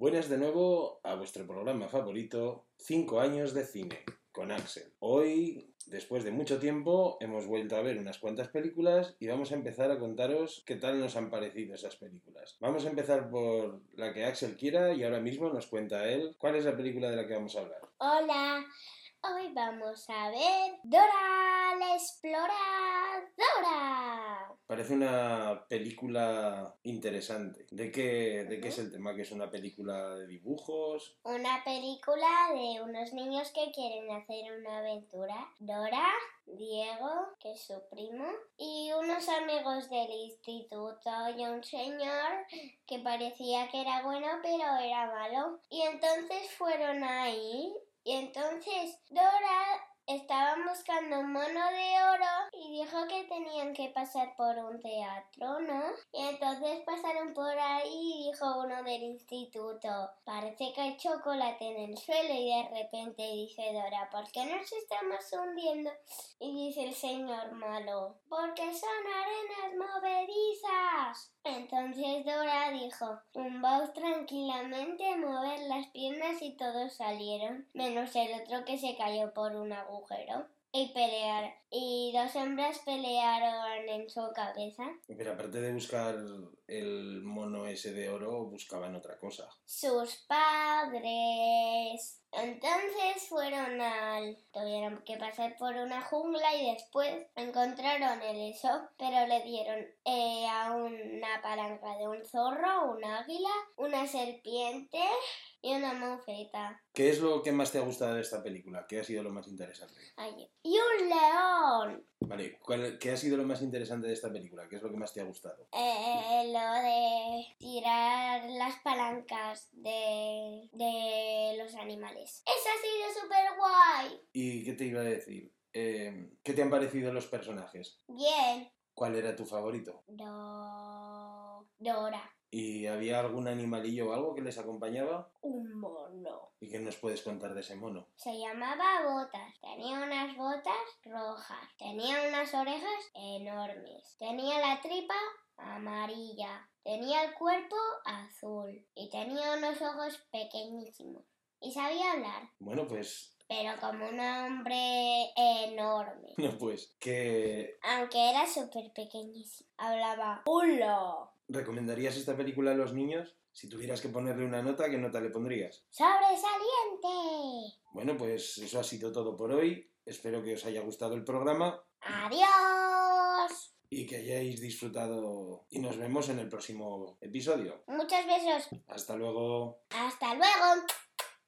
Buenas de nuevo a vuestro programa favorito, 5 años de cine, con Axel. Hoy, después de mucho tiempo, hemos vuelto a ver unas cuantas películas y vamos a empezar a contaros qué tal nos han parecido esas películas. Vamos a empezar por la que Axel quiera y ahora mismo nos cuenta él cuál es la película de la que vamos a hablar. Hola, hoy vamos a ver Dora la Exploradora. Parece una película interesante. ¿De qué, ¿De qué es el tema? ¿Que es una película de dibujos? Una película de unos niños que quieren hacer una aventura. Dora, Diego, que es su primo, y unos amigos del instituto y un señor que parecía que era bueno pero era malo. Y entonces fueron ahí y entonces Dora estaban buscando un mono de oro dijo que tenían que pasar por un teatro, ¿no? Y entonces pasaron por ahí y dijo uno del instituto, parece que hay chocolate en el suelo y de repente dice Dora, ¿por qué nos estamos hundiendo? Y dice el señor malo, porque son arenas movedizas. Entonces Dora dijo, tumbaos tranquilamente mover las piernas y todos salieron, menos el otro que se cayó por un agujero. Y pelear. Y dos hembras pelearon en su cabeza. Pero aparte de buscar el mono ese de oro, buscaban otra cosa. Sus padres. Entonces fueron al... Tuvieron que pasar por una jungla y después encontraron el eso, pero le dieron eh, a una palanca de un zorro, un águila, una serpiente y una mofeta. ¿Qué es lo que más te ha gustado de esta película? ¿Qué ha sido lo más interesante? Ay, y un león. Vale, ¿cuál- ¿qué ha sido lo más interesante de esta película? ¿Qué es lo que más te ha gustado? Eh, lo de tirar las palancas de, de los animales. Eso ha sido súper guay. ¿Y qué te iba a decir? Eh, ¿Qué te han parecido los personajes? Bien. ¿Cuál era tu favorito? Do... Dora. ¿Y había algún animalillo o algo que les acompañaba? Un mono. ¿Y qué nos puedes contar de ese mono? Se llamaba Botas. Tenía unas botas rojas. Tenía unas orejas enormes. Tenía la tripa amarilla. Tenía el cuerpo azul. Y tenía unos ojos pequeñísimos. Y sabía hablar. Bueno, pues... Pero como un hombre enorme. No, pues... ¿Qué... Aunque era súper pequeñísimo. Hablaba. ¡Hola! ¿Recomendarías esta película a los niños? Si tuvieras que ponerle una nota, ¿qué nota le pondrías? ¡Sobresaliente! Bueno, pues eso ha sido todo por hoy. Espero que os haya gustado el programa ¡Adiós! y que hayáis disfrutado. Y nos vemos en el próximo episodio. Muchos besos. Hasta luego. Hasta luego.